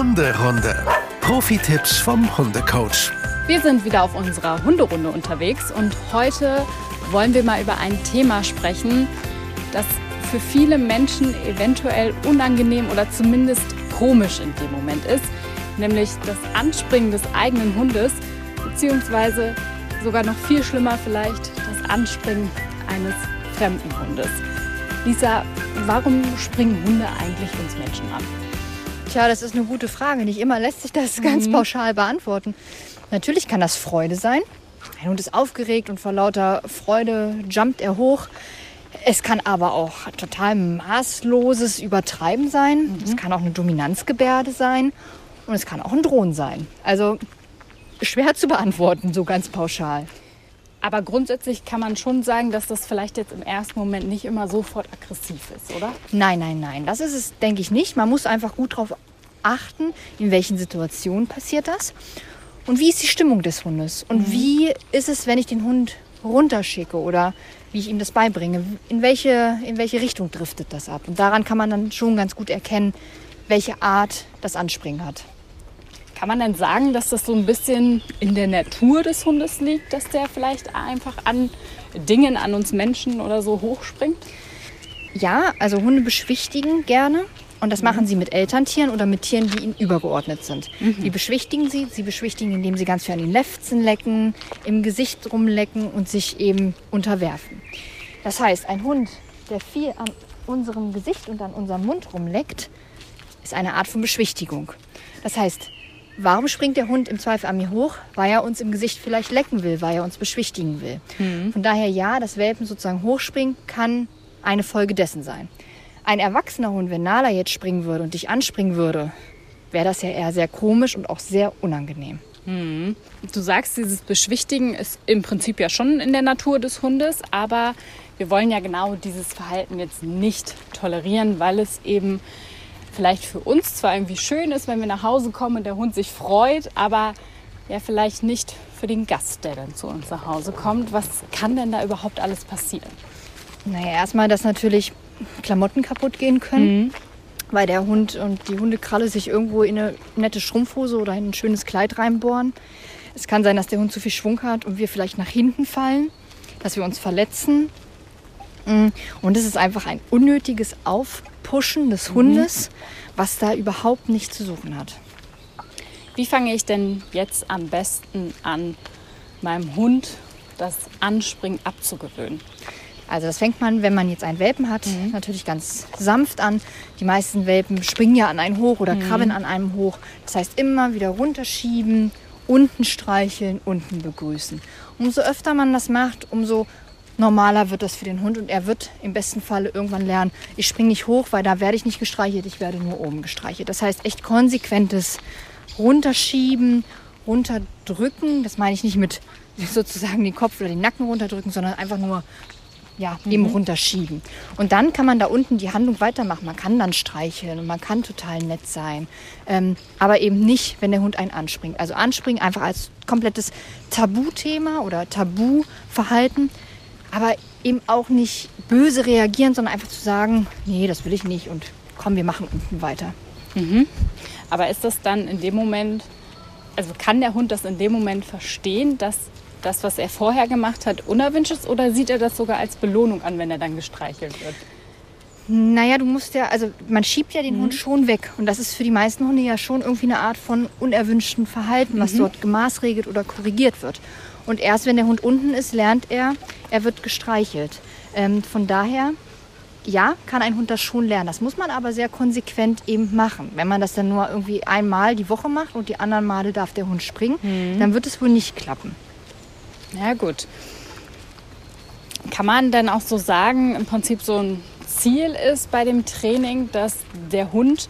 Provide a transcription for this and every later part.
Hunderunde. Profi-Tipps vom Hundecoach. Wir sind wieder auf unserer Hunderunde unterwegs und heute wollen wir mal über ein Thema sprechen, das für viele Menschen eventuell unangenehm oder zumindest komisch in dem Moment ist, nämlich das Anspringen des eigenen Hundes, beziehungsweise sogar noch viel schlimmer vielleicht das Anspringen eines fremden Hundes. Lisa, warum springen Hunde eigentlich uns Menschen an? Tja, das ist eine gute Frage. Nicht immer lässt sich das ganz Mhm. pauschal beantworten. Natürlich kann das Freude sein. Ein Hund ist aufgeregt und vor lauter Freude jumpt er hoch. Es kann aber auch total maßloses Übertreiben sein. Es kann auch eine Dominanzgebärde sein. Und es kann auch ein Drohen sein. Also schwer zu beantworten, so ganz pauschal. Aber grundsätzlich kann man schon sagen, dass das vielleicht jetzt im ersten Moment nicht immer sofort aggressiv ist, oder? Nein, nein, nein. Das ist es, denke ich, nicht. Man muss einfach gut darauf achten, in welchen Situationen passiert das und wie ist die Stimmung des Hundes und wie ist es, wenn ich den Hund runterschicke oder wie ich ihm das beibringe. In welche, in welche Richtung driftet das ab? Und daran kann man dann schon ganz gut erkennen, welche Art das Anspringen hat. Kann man denn sagen, dass das so ein bisschen in der Natur des Hundes liegt, dass der vielleicht einfach an Dingen, an uns Menschen oder so hochspringt? Ja, also Hunde beschwichtigen gerne. Und das machen sie mit Elterntieren oder mit Tieren, die ihnen übergeordnet sind. Wie beschwichtigen sie? Sie beschwichtigen, indem sie ganz viel an den Lefzen lecken, im Gesicht rumlecken und sich eben unterwerfen. Das heißt, ein Hund, der viel an unserem Gesicht und an unserem Mund rumleckt, ist eine Art von Beschwichtigung. Das heißt, warum springt der Hund im Zweifel an mir hoch? Weil er uns im Gesicht vielleicht lecken will, weil er uns beschwichtigen will. Von daher ja, das Welpen sozusagen hochspringen kann eine Folge dessen sein. Ein erwachsener Hund, wenn Nala jetzt springen würde und dich anspringen würde, wäre das ja eher sehr komisch und auch sehr unangenehm. Du sagst, dieses Beschwichtigen ist im Prinzip ja schon in der Natur des Hundes, aber wir wollen ja genau dieses Verhalten jetzt nicht tolerieren, weil es eben vielleicht für uns zwar irgendwie schön ist, wenn wir nach Hause kommen und der Hund sich freut, aber ja vielleicht nicht für den Gast, der dann zu uns nach Hause kommt. Was kann denn da überhaupt alles passieren? Naja, erstmal, dass natürlich Klamotten kaputt gehen können, weil der Hund und die Hundekralle sich irgendwo in eine nette Schrumpfhose oder in ein schönes Kleid reinbohren. Es kann sein, dass der Hund zu viel Schwung hat und wir vielleicht nach hinten fallen, dass wir uns verletzen. Mm, Und es ist einfach ein unnötiges Aufpushen des Hundes, was da überhaupt nichts zu suchen hat. Wie fange ich denn jetzt am besten an, meinem Hund das Anspringen abzugewöhnen? Also das fängt man, wenn man jetzt einen Welpen hat, natürlich ganz sanft an. Die meisten Welpen springen ja an einen hoch oder krabbeln an einem hoch. Das heißt immer wieder runterschieben, unten streicheln, unten begrüßen. Umso öfter man das macht, umso normaler wird das für den Hund und er wird im besten Falle irgendwann lernen, ich springe nicht hoch, weil da werde ich nicht gestreichelt, ich werde nur oben gestreichelt. Das heißt echt konsequentes Runterschieben, runterdrücken. Das meine ich nicht mit sozusagen den Kopf oder den Nacken runterdrücken, sondern einfach nur ja, eben runterschieben. Und dann kann man da unten die Handlung weitermachen. Man kann dann streicheln und man kann total nett sein. Ähm, aber eben nicht, wenn der Hund einen anspringt. Also anspringen einfach als komplettes Tabuthema oder Tabuverhalten. Aber eben auch nicht böse reagieren, sondern einfach zu sagen, nee, das will ich nicht und komm, wir machen unten weiter. Aber ist das dann in dem Moment, also kann der Hund das in dem Moment verstehen, dass das, was er vorher gemacht hat, unerwünscht ist oder sieht er das sogar als Belohnung an, wenn er dann gestreichelt wird? Naja, du musst ja, also man schiebt ja den Hund schon weg. Und das ist für die meisten Hunde ja schon irgendwie eine Art von unerwünschtem Verhalten, was dort gemaßregelt oder korrigiert wird. Und erst wenn der Hund unten ist, lernt er, er wird gestreichelt. Ähm, von daher, ja, kann ein Hund das schon lernen. Das muss man aber sehr konsequent eben machen. Wenn man das dann nur irgendwie einmal die Woche macht und die anderen Male darf der Hund springen, dann wird es wohl nicht klappen. Ja, gut. Kann man dann auch so sagen, im Prinzip so ein Ziel ist bei dem Training, dass der Hund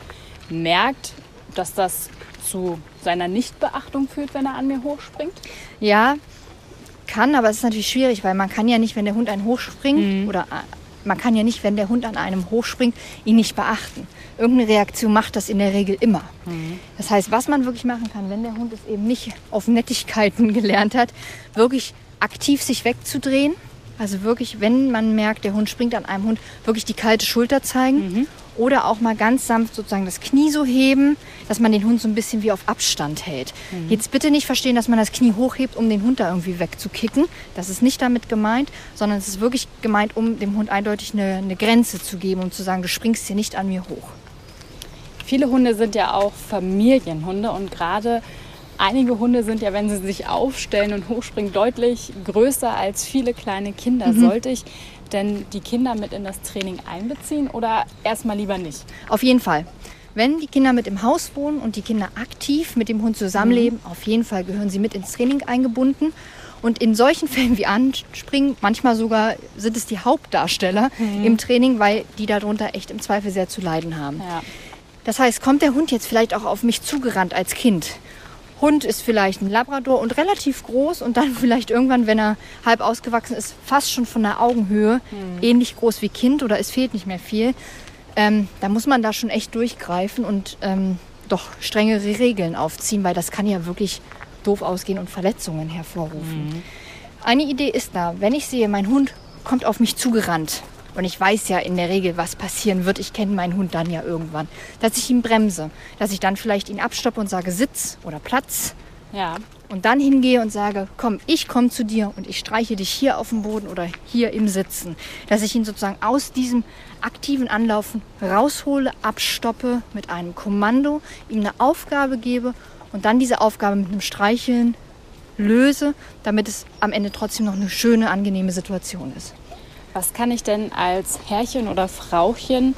merkt, dass das zu seiner Nichtbeachtung führt, wenn er an mir hochspringt? Ja, kann, aber es ist natürlich schwierig, weil man kann ja nicht, wenn der Hund einen hochspringt oder äh, man kann ja nicht, wenn der Hund an einem hochspringt, ihn nicht beachten. Irgendeine Reaktion macht das in der Regel immer. Das heißt, was man wirklich machen kann, wenn der Hund es eben nicht auf Nettigkeiten gelernt hat, wirklich aktiv sich wegzudrehen. Also wirklich, wenn man merkt, der Hund springt an einem Hund, wirklich die kalte Schulter zeigen Oder auch mal ganz sanft sozusagen das Knie so heben, dass man den Hund so ein bisschen wie auf Abstand hält. Mhm. Jetzt bitte nicht verstehen, dass man das Knie hochhebt, um den Hund da irgendwie wegzukicken. Das ist nicht damit gemeint, sondern es ist wirklich gemeint, um dem Hund eindeutig eine, eine Grenze zu geben, um zu sagen, du springst hier nicht an mir hoch. Viele Hunde sind ja auch Familienhunde und gerade einige Hunde sind ja, wenn sie sich aufstellen und hochspringen, deutlich größer als viele kleine Kinder. Mhm. Sollte ich denn die Kinder mit in das Training einbeziehen oder erstmal lieber nicht? Auf jeden Fall. Wenn die Kinder mit im Haus wohnen und die Kinder aktiv mit dem Hund zusammenleben, mhm. auf jeden Fall gehören sie mit ins Training eingebunden. Und in solchen Fällen wie Anspringen, manchmal sogar sind es die Hauptdarsteller mhm. im Training, weil die darunter echt im Zweifel sehr zu leiden haben. Ja. Das heißt, kommt der Hund jetzt vielleicht auch auf mich zugerannt als Kind Hund ist vielleicht ein Labrador und relativ groß und dann vielleicht irgendwann, wenn er halb ausgewachsen ist, fast schon von der Augenhöhe, mhm. ähnlich groß wie Kind oder es fehlt nicht mehr viel. Ähm, da muss man da schon echt durchgreifen und ähm, doch strengere Regeln aufziehen, weil das kann ja wirklich doof ausgehen und Verletzungen hervorrufen. Mhm. Eine Idee ist da, wenn ich sehe, mein Hund kommt auf mich zugerannt und ich weiß ja in der Regel, was passieren wird. Ich kenne meinen Hund dann ja irgendwann. Dass ich ihn bremse. Dass ich dann vielleicht ihn abstoppe und sage Sitz oder Platz. Ja. Und dann hingehe und sage, komm, ich komme zu dir und ich streiche dich hier auf dem Boden oder hier im Sitzen. Dass ich ihn sozusagen aus diesem aktiven Anlaufen raushole, abstoppe mit einem Kommando, ihm eine Aufgabe gebe und dann diese Aufgabe mit einem Streicheln löse, damit es am Ende trotzdem noch eine schöne, angenehme Situation ist. Was kann ich denn als Herrchen oder Frauchen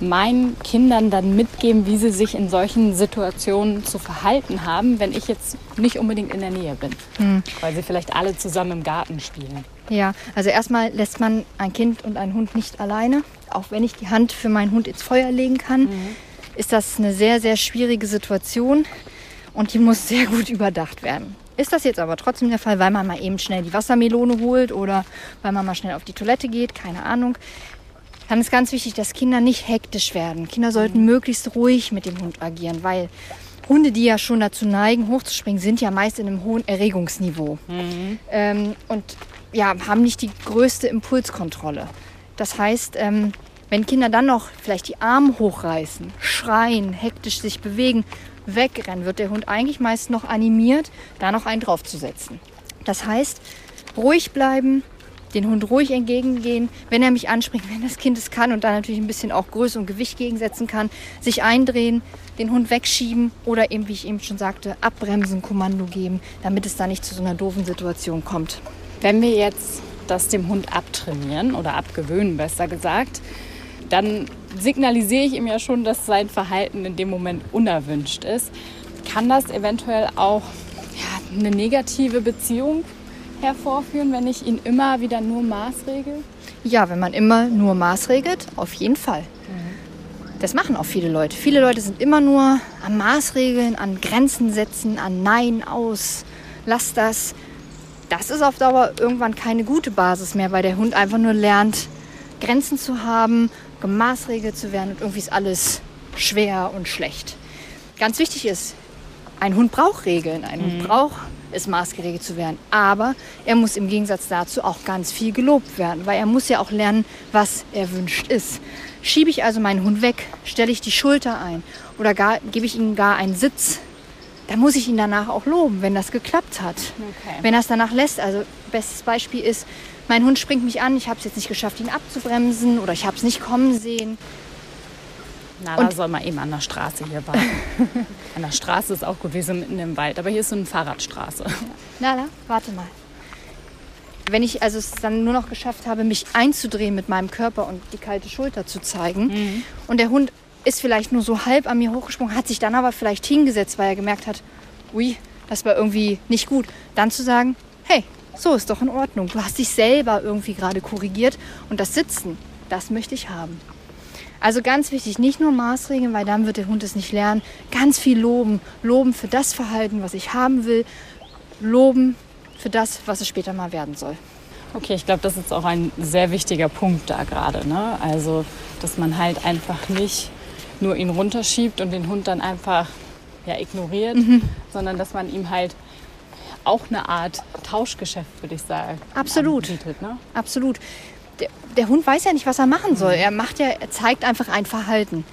meinen Kindern dann mitgeben, wie sie sich in solchen Situationen zu verhalten haben, wenn ich jetzt nicht unbedingt in der Nähe bin, hm. weil sie vielleicht alle zusammen im Garten spielen? Ja, also erstmal lässt man ein Kind und einen Hund nicht alleine. Auch wenn ich die Hand für meinen Hund ins Feuer legen kann, mhm. ist das eine sehr, sehr schwierige Situation und die muss sehr gut überdacht werden. Ist das jetzt aber trotzdem der Fall, weil man mal eben schnell die Wassermelone holt oder weil man mal schnell auf die Toilette geht, keine Ahnung, dann ist ganz wichtig, dass Kinder nicht hektisch werden. Kinder sollten mhm. möglichst ruhig mit dem Hund agieren, weil Hunde, die ja schon dazu neigen, hochzuspringen, sind ja meist in einem hohen Erregungsniveau mhm. ähm, und ja, haben nicht die größte Impulskontrolle. Das heißt, ähm, wenn Kinder dann noch vielleicht die Arme hochreißen, schreien, hektisch sich bewegen, wegrennen, wird der Hund eigentlich meist noch animiert, da noch einen draufzusetzen. Das heißt, ruhig bleiben, den Hund ruhig entgegengehen, wenn er mich anspringt, wenn das Kind es kann und da natürlich ein bisschen auch Größe und Gewicht gegensetzen kann, sich eindrehen, den Hund wegschieben oder eben, wie ich eben schon sagte, abbremsen, Kommando geben, damit es da nicht zu so einer doofen Situation kommt. Wenn wir jetzt das dem Hund abtrainieren oder abgewöhnen, besser gesagt, dann signalisiere ich ihm ja schon, dass sein Verhalten in dem Moment unerwünscht ist. Kann das eventuell auch ja, eine negative Beziehung hervorführen, wenn ich ihn immer wieder nur maßregel? Ja, wenn man immer nur maßregelt, auf jeden Fall. Mhm. Das machen auch viele Leute. Viele Leute sind immer nur am Maßregeln, an Grenzen setzen, an Nein aus, lass das. Das ist auf Dauer irgendwann keine gute Basis mehr, weil der Hund einfach nur lernt, Grenzen zu haben gemaßregelt zu werden und irgendwie ist alles schwer und schlecht. Ganz wichtig ist, ein Hund braucht Regeln, ein mhm. Hund braucht es maßgeregelt zu werden. Aber er muss im Gegensatz dazu auch ganz viel gelobt werden, weil er muss ja auch lernen, was erwünscht ist. Schiebe ich also meinen Hund weg, stelle ich die Schulter ein oder gar, gebe ich ihm gar einen Sitz, dann muss ich ihn danach auch loben, wenn das geklappt hat. Okay. Wenn er es danach lässt, also bestes Beispiel ist, mein Hund springt mich an, ich habe es jetzt nicht geschafft, ihn abzubremsen oder ich habe es nicht kommen sehen. Na, da soll man eben an der Straße hier warten. an der Straße ist auch gut, wir sind mitten im Wald, aber hier ist so eine Fahrradstraße. Nala, warte mal. Wenn ich also es dann nur noch geschafft habe, mich einzudrehen mit meinem Körper und die kalte Schulter zu zeigen mhm. und der Hund ist vielleicht nur so halb an mir hochgesprungen, hat sich dann aber vielleicht hingesetzt, weil er gemerkt hat, ui, das war irgendwie nicht gut, dann zu sagen, so ist doch in Ordnung. Du hast dich selber irgendwie gerade korrigiert und das Sitzen, das möchte ich haben. Also ganz wichtig, nicht nur Maßregeln, weil dann wird der Hund es nicht lernen. Ganz viel loben. Loben für das Verhalten, was ich haben will. Loben für das, was es später mal werden soll. Okay, ich glaube, das ist auch ein sehr wichtiger Punkt da gerade. Ne? Also, dass man halt einfach nicht nur ihn runterschiebt und den Hund dann einfach ja, ignoriert, mhm. sondern dass man ihm halt auch eine Art Tauschgeschäft, würde ich sagen. Absolut. Anbietet, ne? Absolut. der, der Hund weiß ja nicht, was er machen soll. Er macht ja, er zeigt einfach ein Verhalten.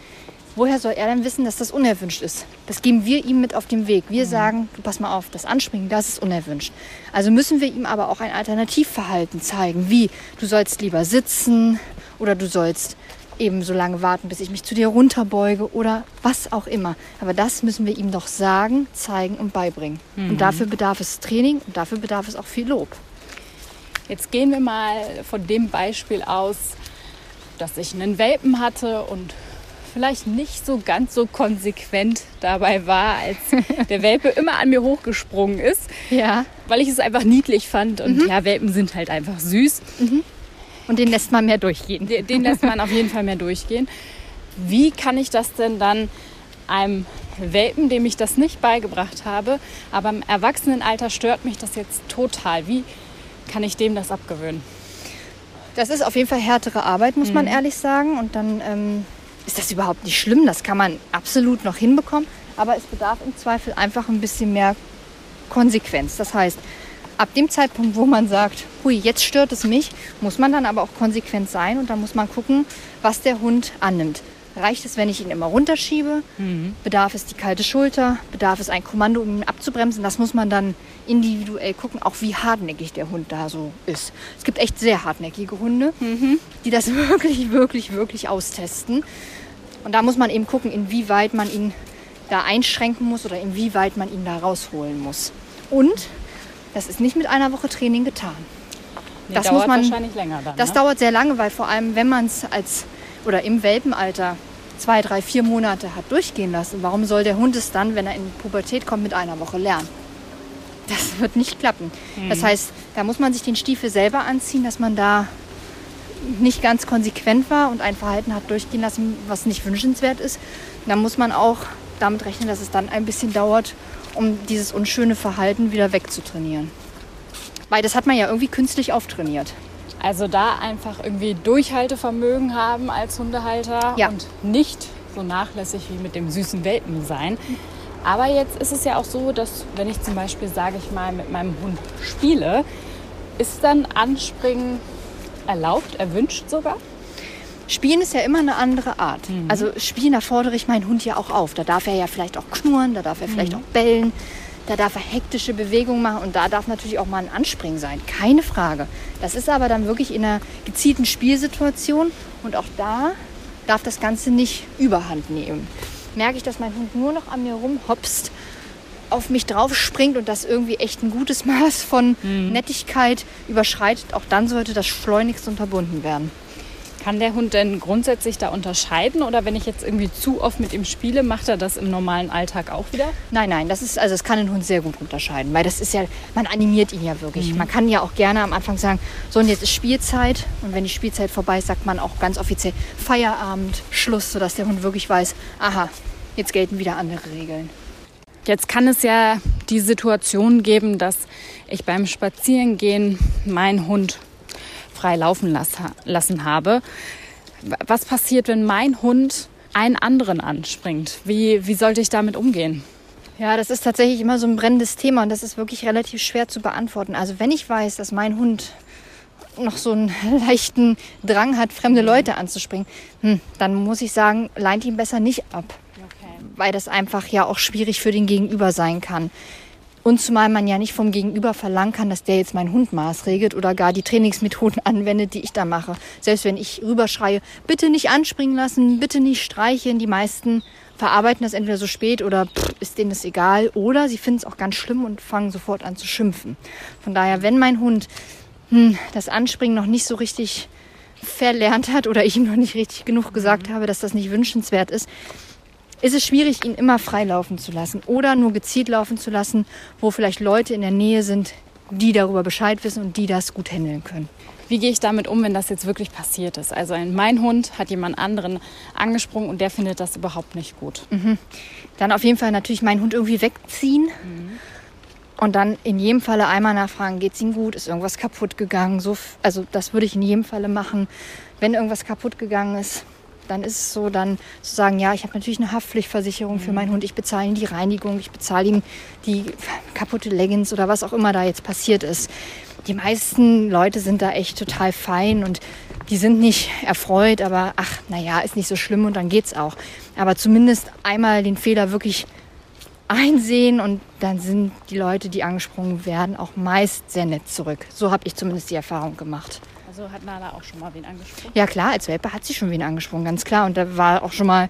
Woher soll er denn wissen, dass das unerwünscht ist? Das geben wir ihm mit auf den Weg. Wir sagen, du pass mal auf, das Anspringen, das ist unerwünscht. Also müssen wir ihm aber auch ein Alternativverhalten zeigen, wie du sollst lieber sitzen oder du sollst eben so lange warten, bis ich mich zu dir runterbeuge oder was auch immer. Aber das müssen wir ihm doch sagen, zeigen und beibringen. Und dafür bedarf es Training und dafür bedarf es auch viel Lob. Jetzt gehen wir mal von dem Beispiel aus, dass ich einen Welpen hatte und vielleicht nicht so ganz so konsequent dabei war, als der Welpe immer an mir hochgesprungen ist, Ja. weil ich es einfach niedlich fand. Und ja, Welpen sind halt einfach süß. Und den lässt man mehr durchgehen. Den den lässt man auf jeden Fall mehr durchgehen. Wie kann ich das denn dann einem Welpen, dem ich das nicht beigebracht habe, aber im Erwachsenenalter stört mich das jetzt total. Wie kann ich dem das abgewöhnen? Das ist auf jeden Fall härtere Arbeit, muss man ehrlich sagen. Und dann ähm, ist das überhaupt nicht schlimm. Das kann man absolut noch hinbekommen. Aber es bedarf im Zweifel einfach ein bisschen mehr Konsequenz. Das heißt, ab dem Zeitpunkt, wo man sagt, hui, jetzt stört es mich, muss man dann aber auch konsequent sein und dann muss man gucken, was der Hund annimmt. Reicht es, wenn ich ihn immer runterschiebe? Bedarf es die kalte Schulter? Bedarf es ein Kommando, um ihn abzubremsen? Das muss man dann individuell gucken, auch wie hartnäckig der Hund da so ist. Es gibt echt sehr hartnäckige Hunde, die das wirklich, wirklich, wirklich austesten. Und da muss man eben gucken, inwieweit man ihn da einschränken muss oder inwieweit man ihn da rausholen muss. Und das ist nicht mit einer Woche Training getan. Nee, Das dauert muss man- wahrscheinlich länger dann. Das ne? dauert sehr lange, weil vor allem, wenn man es als oder im Welpenalter zwei, drei, vier Monate hat durchgehen lassen, warum soll der Hund es dann, wenn er in die Pubertät kommt, mit einer Woche lernen? Das wird nicht klappen. Das heißt, da muss man sich den Stiefel selber anziehen, dass man da nicht ganz konsequent war und ein Verhalten hat durchgehen lassen, was nicht wünschenswert ist. Da muss man auch damit rechnen, dass es dann ein bisschen dauert, um dieses unschöne Verhalten wieder wegzutrainieren. Weil das hat man ja irgendwie künstlich auftrainiert. Also da einfach irgendwie Durchhaltevermögen haben als Hundehalter Ja. und nicht so nachlässig wie mit dem süßen Welpen sein. Aber jetzt ist es ja auch so, dass wenn ich zum Beispiel, sage ich mal, mit meinem Hund spiele, ist dann Anspringen erlaubt, erwünscht sogar? Spielen ist ja immer eine andere Art. Also spielen, da fordere ich meinen Hund ja auch auf. Da darf er ja vielleicht auch knurren, da darf er vielleicht auch bellen, da darf er hektische Bewegungen machen und da darf natürlich auch mal ein Anspringen sein. Keine Frage. Das ist aber dann wirklich in einer gezielten Spielsituation und auch da darf das Ganze nicht überhand nehmen. Merke ich, dass mein Hund nur noch an mir rumhopst, auf mich drauf springt und das irgendwie echt ein gutes Maß von Nettigkeit überschreitet, auch dann sollte das schleunigst unterbunden werden. Kann der Hund denn grundsätzlich da unterscheiden oder wenn ich jetzt irgendwie zu oft mit ihm spiele, macht er das im normalen Alltag auch wieder? Nein, nein, das ist, also das kann ein Hund sehr gut unterscheiden, weil das ist ja, man animiert ihn ja wirklich. Man kann ja auch gerne am Anfang sagen, so und jetzt ist Spielzeit und wenn die Spielzeit vorbei ist, sagt man auch ganz offiziell Feierabend, Schluss, sodass der Hund wirklich weiß, aha, jetzt gelten wieder andere Regeln. Jetzt kann es ja die Situation geben, dass ich beim Spazierengehen meinen Hund frei laufen las- lassen habe. Was passiert, wenn mein Hund einen anderen anspringt? Wie, wie sollte ich damit umgehen? Ja, das ist tatsächlich immer so ein brennendes Thema und das ist wirklich relativ schwer zu beantworten. Also wenn ich weiß, dass mein Hund noch so einen leichten Drang hat, fremde Leute anzuspringen, hm, dann muss ich sagen, leint ihn besser nicht ab. weil das einfach ja auch schwierig für den Gegenüber sein kann. Und zumal man ja nicht vom Gegenüber verlangen kann, dass der jetzt meinen Hund maßregelt oder gar die Trainingsmethoden anwendet, die ich da mache. Selbst wenn ich rüberschreie, bitte nicht anspringen lassen, bitte nicht streicheln. Die meisten verarbeiten das entweder so spät oder pff, ist denen das egal. Oder sie finden es auch ganz schlimm und fangen sofort an zu schimpfen. Von daher, wenn mein Hund hm, das Anspringen noch nicht so richtig verlernt hat oder ich ihm noch nicht richtig genug gesagt habe, dass das nicht wünschenswert ist, ist es schwierig, ihn immer frei laufen zu lassen oder nur gezielt laufen zu lassen, wo vielleicht Leute in der Nähe sind, die darüber Bescheid wissen und die das gut handeln können. Wie gehe ich damit um, wenn das jetzt wirklich passiert ist? Also ein, mein Hund hat jemand anderen angesprungen und der findet das überhaupt nicht gut. Dann auf jeden Fall natürlich meinen Hund irgendwie wegziehen und dann in jedem Falle einmal nachfragen, geht es ihm gut, ist irgendwas kaputt gegangen? So, also das würde ich in jedem Falle machen. Wenn irgendwas kaputt gegangen ist, dann ist es so, dann zu sagen, ja, ich habe natürlich eine Haftpflichtversicherung für meinen Hund, ich bezahle ihm die Reinigung, ich bezahle ihm die kaputte Leggings oder was auch immer da jetzt passiert ist. Die meisten Leute sind da echt total fein und die sind nicht erfreut, aber ach, naja, ist nicht so schlimm und dann geht's auch. Aber zumindest einmal den Fehler wirklich einsehen und dann sind die Leute, die angesprungen werden, auch meist sehr nett zurück. So habe ich zumindest die Erfahrung gemacht. Also hat Nala auch schon mal wen angesprungen? Ja klar, als Welpe hat sie schon wen angesprungen, ganz klar. Und da war auch schon mal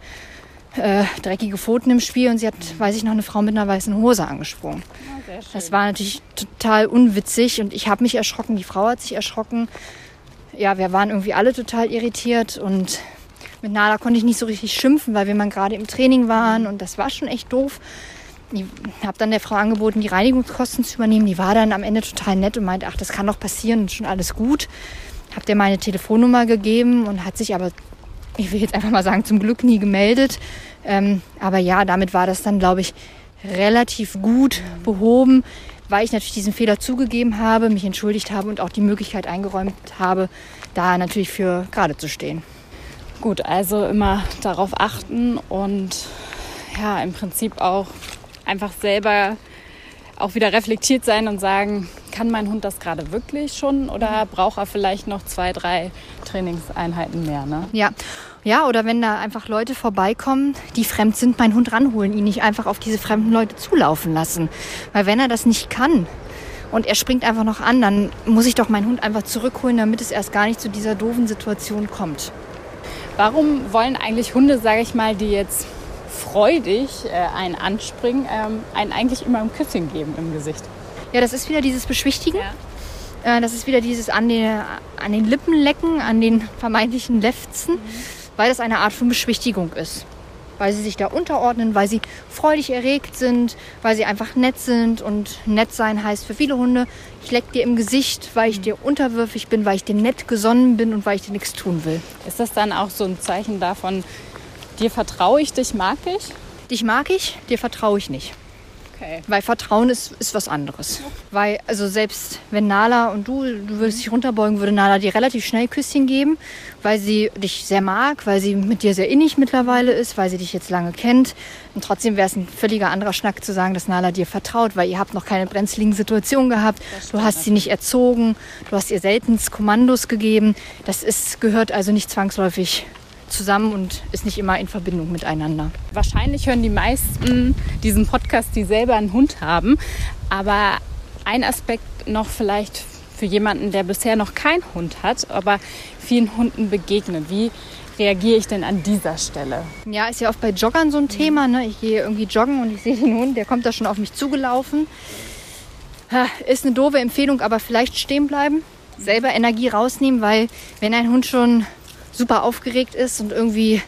äh, dreckige Pfoten im Spiel und sie hat, weiß ich noch, eine Frau mit einer weißen Hose angesprungen. Ja, das war natürlich total unwitzig und ich habe mich erschrocken, die Frau hat sich erschrocken. Ja, wir waren irgendwie alle total irritiert und mit Nala konnte ich nicht so richtig schimpfen, weil wir mal gerade im Training waren und das war schon echt doof. Ich habe dann der Frau angeboten, die Reinigungskosten zu übernehmen. Die war dann am Ende total nett und meinte, ach, das kann doch passieren, schon alles gut. Habe der meine Telefonnummer gegeben und hat sich aber ich will jetzt einfach mal sagen, zum Glück nie gemeldet. Ähm, aber ja, damit war das dann, glaube ich, relativ gut behoben, weil ich natürlich diesen Fehler zugegeben habe, mich entschuldigt habe und auch die Möglichkeit eingeräumt habe, da natürlich für gerade zu stehen. Gut, also immer darauf achten und ja, im Prinzip auch einfach selber auch wieder reflektiert sein und sagen, kann mein Hund das gerade wirklich schon oder braucht er vielleicht noch zwei, drei Trainingseinheiten mehr? Ne? Ja. Ja, oder wenn da einfach Leute vorbeikommen, die fremd sind, meinen Hund ranholen, ihn nicht einfach auf diese fremden Leute zulaufen lassen. Weil wenn er das nicht kann und er springt einfach noch an, dann muss ich doch meinen Hund einfach zurückholen, damit es erst gar nicht zu dieser doofen Situation kommt. Warum wollen eigentlich Hunde, sage ich mal, die jetzt freudig äh, einen anspringen, ähm, einen eigentlich immer ein Küsschen geben im Gesicht? Ja, das ist wieder dieses Beschwichtigen. Ja. Äh, das ist wieder dieses an den, an den Lippen lecken, an den vermeintlichen Lefzen. Mhm weil das eine Art von Beschwichtigung ist. Weil sie sich da unterordnen, weil sie freudig erregt sind, weil sie einfach nett sind. Und nett sein heißt für viele Hunde, ich leck dir im Gesicht, weil ich dir unterwürfig bin, weil ich dir nett gesonnen bin und weil ich dir nichts tun will. Ist das dann auch so ein Zeichen davon, dir vertraue ich, dich mag ich? Dich mag ich, dir vertraue ich nicht. Okay. Weil Vertrauen ist, ist was anderes. Weil, also selbst wenn Nala und du, du würdest dich runterbeugen, würde Nala dir relativ schnell Küsschen geben, weil sie dich sehr mag, weil sie mit dir sehr innig mittlerweile ist, weil sie dich jetzt lange kennt. Und trotzdem wäre es ein völliger anderer Schnack zu sagen, dass Nala dir vertraut, weil ihr habt noch keine brenzligen Situationen gehabt. Du hast sie nicht erzogen, du hast ihr selten Kommandos gegeben. Das ist, gehört also nicht zwangsläufig zusammen und ist nicht immer in Verbindung miteinander. Wahrscheinlich hören die meisten diesen Podcast, die selber einen Hund haben. Aber ein Aspekt noch vielleicht für jemanden, der bisher noch keinen Hund hat, aber vielen Hunden begegnet. Wie reagiere ich denn an dieser Stelle? Ja, ist ja oft bei Joggern so ein Thema. Ne? Ich gehe irgendwie joggen und ich sehe den Hund, der kommt da schon auf mich zugelaufen. Ist eine doofe Empfehlung, aber vielleicht stehen bleiben, selber Energie rausnehmen, weil wenn ein Hund schon super aufgeregt ist und irgendwie,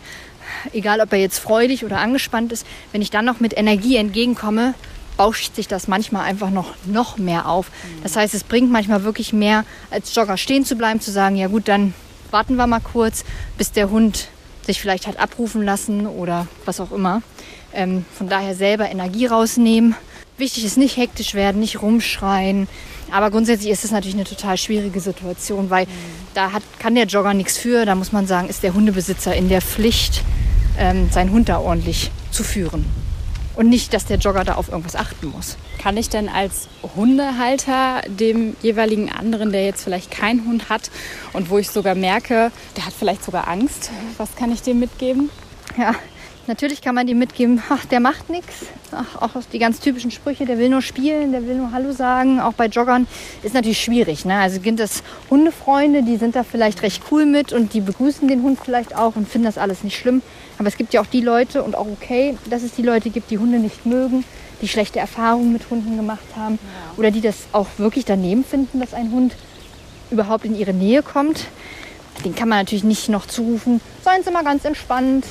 egal ob er jetzt freudig oder angespannt ist, wenn ich dann noch mit Energie entgegenkomme, bauscht sich das manchmal einfach noch, noch mehr auf. Das heißt, es bringt manchmal wirklich mehr, als Jogger stehen zu bleiben, zu sagen, ja gut, dann warten wir mal kurz, bis der Hund sich vielleicht hat abrufen lassen oder was auch immer. Ähm, von daher selber Energie rausnehmen. Wichtig ist nicht hektisch werden, nicht rumschreien, aber grundsätzlich ist es natürlich eine total schwierige Situation, weil mhm. da hat, kann der Jogger nichts für. Da muss man sagen, ist der Hundebesitzer in der Pflicht, ähm, seinen Hund da ordentlich zu führen. Und nicht, dass der Jogger da auf irgendwas achten muss. Kann ich denn als Hundehalter dem jeweiligen anderen, der jetzt vielleicht keinen Hund hat und wo ich sogar merke, der hat vielleicht sogar Angst, was kann ich dem mitgeben? Ja, Natürlich kann man dem mitgeben, ach, der macht nichts. Auch die ganz typischen Sprüche, der will nur spielen, der will nur Hallo sagen. Auch bei Joggern ist natürlich schwierig. Ne? Also gibt es Hundefreunde, die sind da vielleicht recht cool mit und die begrüßen den Hund vielleicht auch und finden das alles nicht schlimm. Aber es gibt ja auch die Leute und auch okay, dass es die Leute gibt, die Hunde nicht mögen, die schlechte Erfahrungen mit Hunden gemacht haben ja. oder die das auch wirklich daneben finden, dass ein Hund überhaupt in ihre Nähe kommt. Den kann man natürlich nicht noch zurufen, seien Sie mal ganz entspannt,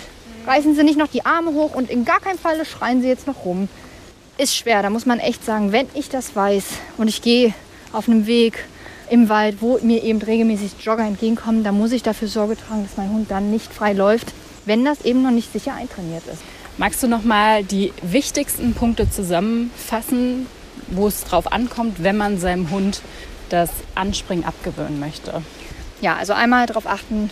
reißen sie nicht noch die Arme hoch und in gar keinem Falle schreien sie jetzt noch rum. Ist schwer, da muss man echt sagen, wenn ich das weiß und ich gehe auf einem Weg im Wald, wo mir eben regelmäßig Jogger entgegenkommen, dann muss ich dafür Sorge tragen, dass mein Hund dann nicht frei läuft, wenn das eben noch nicht sicher eintrainiert ist. Magst du noch mal die wichtigsten Punkte zusammenfassen, wo es drauf ankommt, wenn man seinem Hund das Anspringen abgewöhnen möchte? Ja, also einmal darauf achten,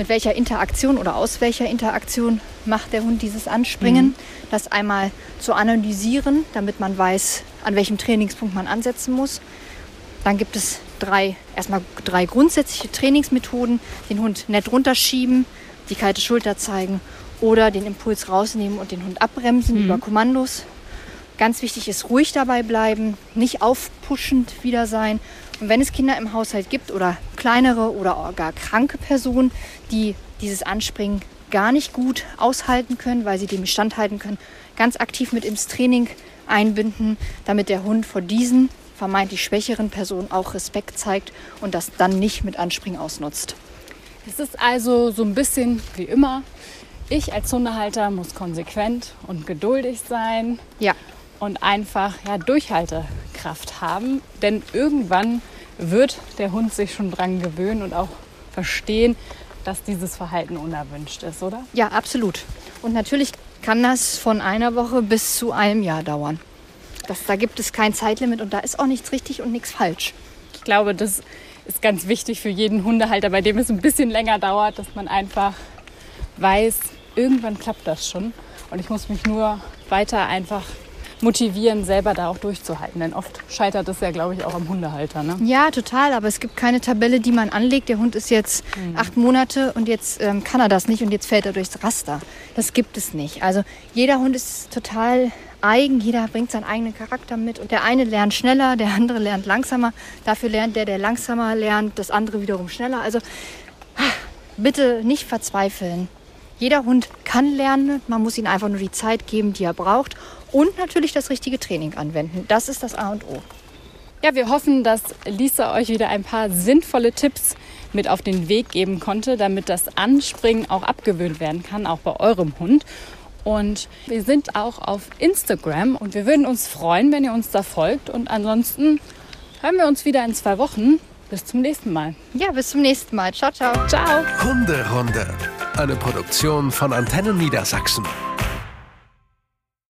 mit welcher Interaktion oder aus welcher Interaktion macht der Hund dieses Anspringen. Mhm. Das einmal zu analysieren, damit man weiß, an welchem Trainingspunkt man ansetzen muss. Dann gibt es drei, erstmal drei grundsätzliche Trainingsmethoden. Den Hund nett runterschieben, die kalte Schulter zeigen oder den Impuls rausnehmen und den Hund abbremsen mhm. über Kommandos. Ganz wichtig ist, ruhig dabei bleiben, nicht aufpuschend wieder sein. Und wenn es Kinder im Haushalt gibt oder kleinere oder gar kranke Personen, die dieses Anspringen gar nicht gut aushalten können, weil sie dem nicht standhalten können, ganz aktiv mit ins Training einbinden, damit der Hund vor diesen vermeintlich schwächeren Personen auch Respekt zeigt und das dann nicht mit Anspringen ausnutzt. Es ist also so ein bisschen wie immer. Ich als Hundehalter muss konsequent und geduldig sein. Ja und einfach ja, Durchhaltekraft haben. Denn irgendwann wird der Hund sich schon dran gewöhnen und auch verstehen, dass dieses Verhalten unerwünscht ist, oder? Ja, absolut. Und natürlich kann das von einer Woche bis zu einem Jahr dauern. Das, da gibt es kein Zeitlimit und da ist auch nichts richtig und nichts falsch. Ich glaube, das ist ganz wichtig für jeden Hundehalter, bei dem es ein bisschen länger dauert, dass man einfach weiß, irgendwann klappt das schon. Und ich muss mich nur weiter einfach motivieren, selber da auch durchzuhalten. Denn oft scheitert es ja, glaube ich, auch am Hundehalter. Ne? Ja, total. Aber es gibt keine Tabelle, die man anlegt. Der Hund ist jetzt mhm. acht Monate und jetzt ähm, kann er das nicht und jetzt fällt er durchs Raster. Das gibt es nicht. Also jeder Hund ist total eigen. Jeder bringt seinen eigenen Charakter mit. Und der eine lernt schneller, der andere lernt langsamer. Dafür lernt der, der langsamer lernt, das andere wiederum schneller. Also bitte nicht verzweifeln. Jeder Hund kann lernen, man muss ihm einfach nur die Zeit geben, die er braucht und natürlich das richtige Training anwenden. Das ist das A und O. Ja, wir hoffen, dass Lisa euch wieder ein paar sinnvolle Tipps mit auf den Weg geben konnte, damit das Anspringen auch abgewöhnt werden kann, auch bei eurem Hund. Und wir sind auch auf Instagram und wir würden uns freuen, wenn ihr uns da folgt. Und ansonsten hören wir uns wieder in zwei Wochen. Bis zum nächsten Mal. Ja, bis zum nächsten Mal. Ciao, ciao. Ciao. Hunderunde. Eine Produktion von Antennen Niedersachsen.